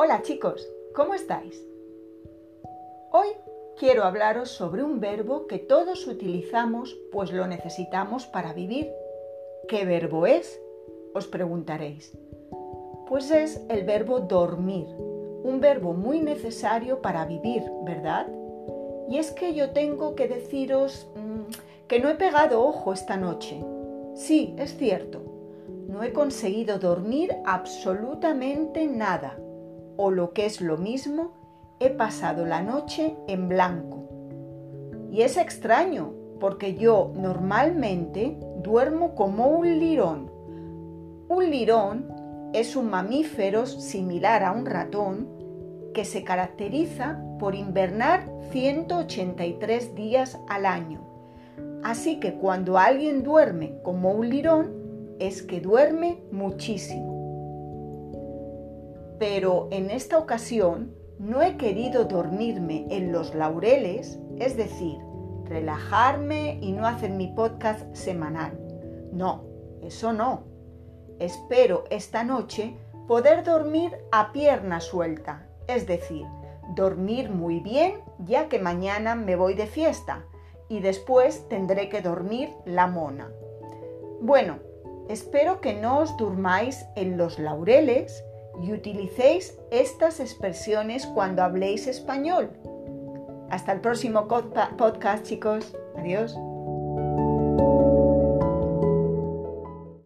Hola chicos, ¿cómo estáis? Hoy quiero hablaros sobre un verbo que todos utilizamos pues lo necesitamos para vivir. ¿Qué verbo es? Os preguntaréis. Pues es el verbo dormir, un verbo muy necesario para vivir, ¿verdad? Y es que yo tengo que deciros mm, que no he pegado ojo esta noche. Sí, es cierto. No he conseguido dormir absolutamente nada. O lo que es lo mismo, he pasado la noche en blanco. Y es extraño, porque yo normalmente duermo como un lirón. Un lirón es un mamífero similar a un ratón que se caracteriza por invernar 183 días al año. Así que cuando alguien duerme como un lirón, es que duerme muchísimo. Pero en esta ocasión no he querido dormirme en los laureles, es decir, relajarme y no hacer mi podcast semanal. No, eso no. Espero esta noche poder dormir a pierna suelta, es decir, dormir muy bien ya que mañana me voy de fiesta y después tendré que dormir la mona. Bueno, espero que no os durmáis en los laureles y utilicéis estas expresiones cuando habléis español. Hasta el próximo podcast chicos. Adiós.